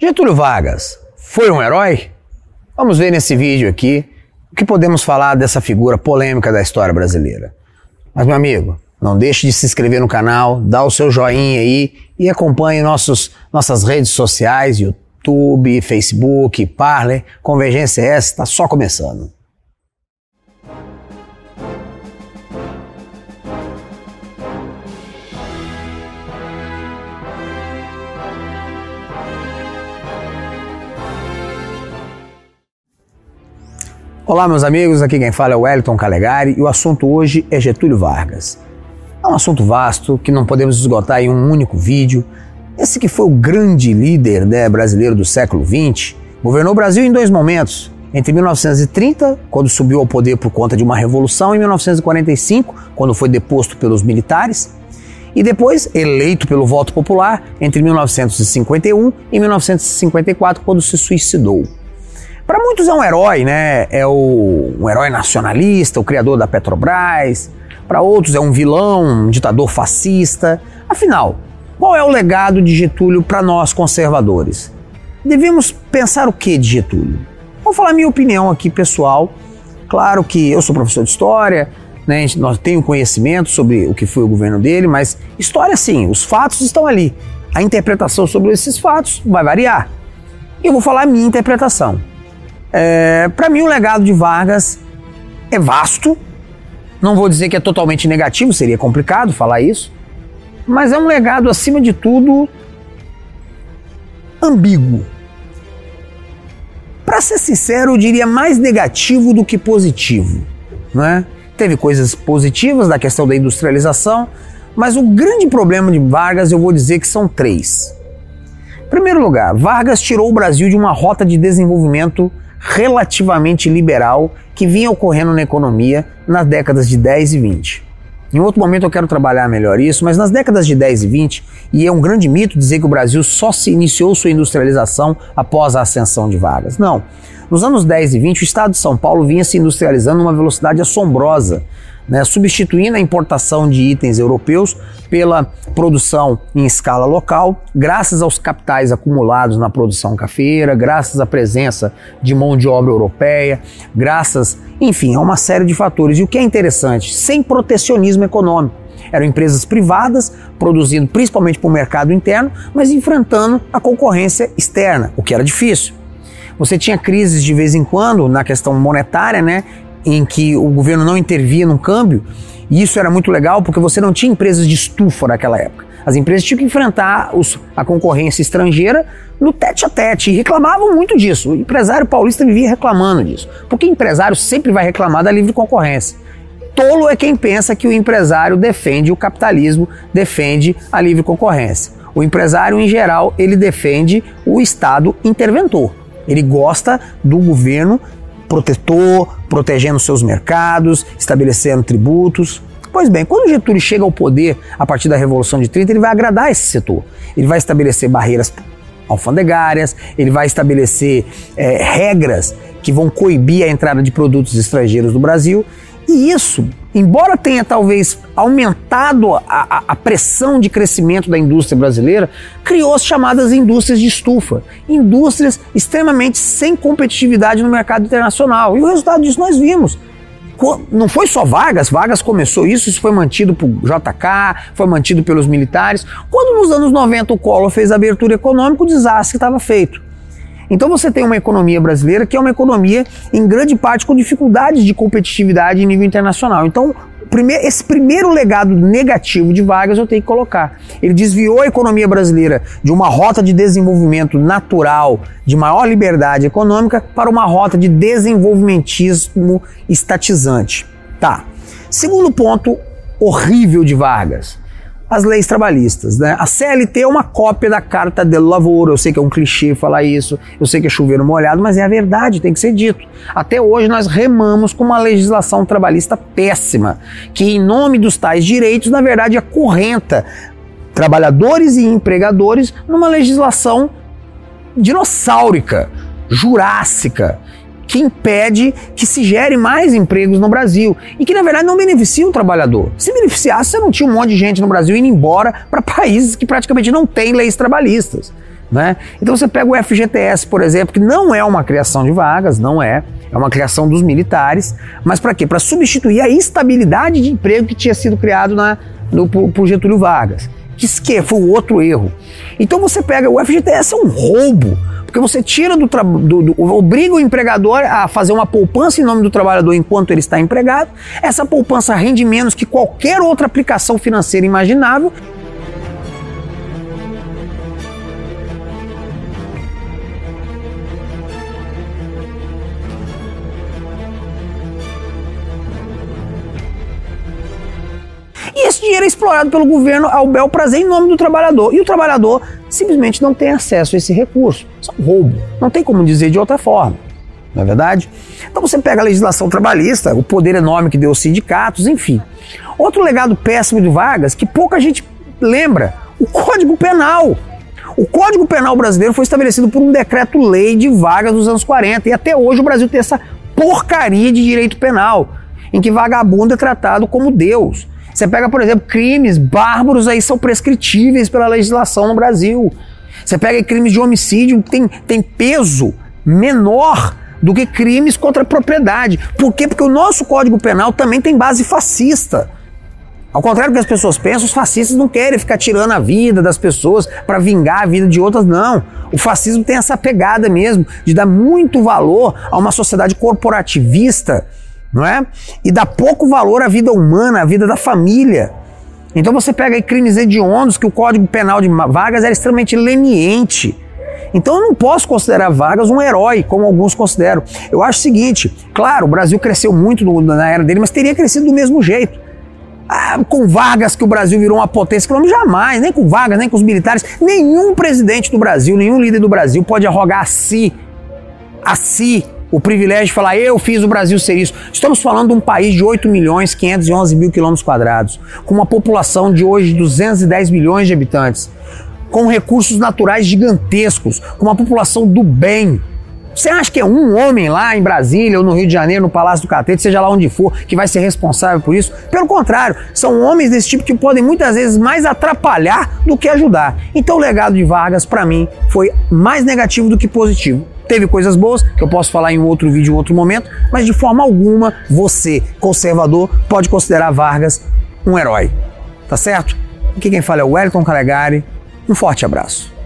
Getúlio Vargas foi um herói? Vamos ver nesse vídeo aqui o que podemos falar dessa figura polêmica da história brasileira. Mas, meu amigo, não deixe de se inscrever no canal, dá o seu joinha aí e acompanhe nossos, nossas redes sociais, YouTube, Facebook, Parler. Convergência S está só começando. Olá, meus amigos, aqui quem fala é o Wellington Calegari e o assunto hoje é Getúlio Vargas. É um assunto vasto que não podemos esgotar em um único vídeo. Esse que foi o grande líder né, brasileiro do século XX, governou o Brasil em dois momentos. Entre 1930, quando subiu ao poder por conta de uma revolução, e 1945, quando foi deposto pelos militares, e depois eleito pelo voto popular entre 1951 e 1954, quando se suicidou. Para muitos é um herói, né? É o, um herói nacionalista, o criador da Petrobras. Para outros é um vilão, um ditador fascista. Afinal, qual é o legado de Getúlio para nós conservadores? Devemos pensar o que de Getúlio? Vou falar minha opinião aqui pessoal. Claro que eu sou professor de história, né? Nós tenho conhecimento sobre o que foi o governo dele, mas história sim, os fatos estão ali. A interpretação sobre esses fatos vai variar. Eu vou falar a minha interpretação. É, Para mim, o legado de Vargas é vasto. Não vou dizer que é totalmente negativo, seria complicado falar isso. Mas é um legado, acima de tudo, ambíguo. Para ser sincero, eu diria mais negativo do que positivo. Não é? Teve coisas positivas da questão da industrialização, mas o grande problema de Vargas eu vou dizer que são três. Primeiro lugar, Vargas tirou o Brasil de uma rota de desenvolvimento relativamente liberal que vinha ocorrendo na economia nas décadas de 10 e 20. Em outro momento eu quero trabalhar melhor isso, mas nas décadas de 10 e 20, e é um grande mito dizer que o Brasil só se iniciou sua industrialização após a ascensão de Vargas. Não. Nos anos 10 e 20, o estado de São Paulo vinha se industrializando numa velocidade assombrosa né, substituindo a importação de itens europeus pela produção em escala local, graças aos capitais acumulados na produção cafeira, graças à presença de mão de obra europeia, graças, enfim, a uma série de fatores. E o que é interessante, sem protecionismo econômico. Eram empresas privadas, produzindo principalmente para o mercado interno, mas enfrentando a concorrência externa, o que era difícil. Você tinha crises de vez em quando na questão monetária, né? Em que o governo não intervia no câmbio, e isso era muito legal porque você não tinha empresas de estufa naquela época. As empresas tinham que enfrentar os, a concorrência estrangeira no tete a tete e reclamavam muito disso. O empresário paulista vivia reclamando disso, porque empresário sempre vai reclamar da livre concorrência. Tolo é quem pensa que o empresário defende o capitalismo, defende a livre concorrência. O empresário, em geral, ele defende o Estado interventor. Ele gosta do governo protetor, protegendo seus mercados, estabelecendo tributos. Pois bem, quando Getúlio chega ao poder a partir da Revolução de 30, ele vai agradar esse setor. Ele vai estabelecer barreiras alfandegárias, ele vai estabelecer é, regras que vão coibir a entrada de produtos estrangeiros no Brasil e isso, embora tenha talvez aumentado a, a, a pressão de crescimento da indústria brasileira, criou as chamadas indústrias de estufa. Indústrias extremamente sem competitividade no mercado internacional. E o resultado disso nós vimos não foi só Vargas, Vargas começou isso, isso foi mantido por JK, foi mantido pelos militares. Quando nos anos 90 o Collor fez a abertura econômica, o desastre estava feito. Então você tem uma economia brasileira que é uma economia, em grande parte, com dificuldades de competitividade em nível internacional. Então, esse primeiro legado negativo de Vargas eu tenho que colocar. Ele desviou a economia brasileira de uma rota de desenvolvimento natural, de maior liberdade econômica, para uma rota de desenvolvimentismo estatizante. Tá. Segundo ponto horrível de Vargas as leis trabalhistas. Né? A CLT é uma cópia da Carta del Lavoro. Eu sei que é um clichê falar isso, eu sei que é chover molhado, mas é a verdade, tem que ser dito. Até hoje nós remamos com uma legislação trabalhista péssima, que em nome dos tais direitos, na verdade, acorrenta trabalhadores e empregadores numa legislação dinossáurica, jurássica, que impede que se gere mais empregos no Brasil e que na verdade não beneficia o trabalhador. Se beneficiasse, você não tinha um monte de gente no Brasil indo embora para países que praticamente não têm leis trabalhistas. Né? Então você pega o FGTS, por exemplo, que não é uma criação de vagas, não é, é uma criação dos militares, mas para quê? Para substituir a estabilidade de emprego que tinha sido criado na, no, por Getúlio Vargas. Que, que foi o outro erro. Então você pega, o FGTS é um roubo, porque você tira do, do, do, obriga o empregador a fazer uma poupança em nome do trabalhador enquanto ele está empregado. Essa poupança rende menos que qualquer outra aplicação financeira imaginável E esse dinheiro é explorado pelo governo ao bel prazer em nome do trabalhador. E o trabalhador simplesmente não tem acesso a esse recurso. Isso é um roubo. Não tem como dizer de outra forma. Não é verdade? Então você pega a legislação trabalhista, o poder enorme que deu aos sindicatos, enfim. Outro legado péssimo de Vargas que pouca gente lembra: o Código Penal. O Código Penal brasileiro foi estabelecido por um decreto-lei de Vargas dos anos 40 e até hoje o Brasil tem essa porcaria de direito penal, em que vagabundo é tratado como Deus. Você pega, por exemplo, crimes bárbaros aí são prescritíveis pela legislação no Brasil. Você pega crimes de homicídio, tem, tem peso menor do que crimes contra a propriedade. Por quê? Porque o nosso Código Penal também tem base fascista. Ao contrário do que as pessoas pensam, os fascistas não querem ficar tirando a vida das pessoas para vingar a vida de outras, não. O fascismo tem essa pegada mesmo de dar muito valor a uma sociedade corporativista não é? E dá pouco valor à vida humana, à vida da família. Então você pega aí crimes hediondos que o Código Penal de Vargas era extremamente leniente. Então eu não posso considerar Vargas um herói, como alguns consideram. Eu acho o seguinte, claro, o Brasil cresceu muito na era dele, mas teria crescido do mesmo jeito. Ah, com Vargas que o Brasil virou uma potência econômica, jamais, nem com Vargas, nem com os militares, nenhum presidente do Brasil, nenhum líder do Brasil pode arrogar a si, a si, o privilégio de falar eu fiz o Brasil ser isso. Estamos falando de um país de 8 milhões 511 mil quilômetros quadrados, com uma população de hoje de 210 milhões de habitantes, com recursos naturais gigantescos, com uma população do bem. Você acha que é um homem lá em Brasília ou no Rio de Janeiro, no Palácio do Catete, seja lá onde for, que vai ser responsável por isso? Pelo contrário, são homens desse tipo que podem muitas vezes mais atrapalhar do que ajudar. Então o legado de Vargas, para mim, foi mais negativo do que positivo. Teve coisas boas, que eu posso falar em outro vídeo, em outro momento, mas de forma alguma você, conservador, pode considerar Vargas um herói. Tá certo? Aqui quem fala é o Wellington Calegari. Um forte abraço.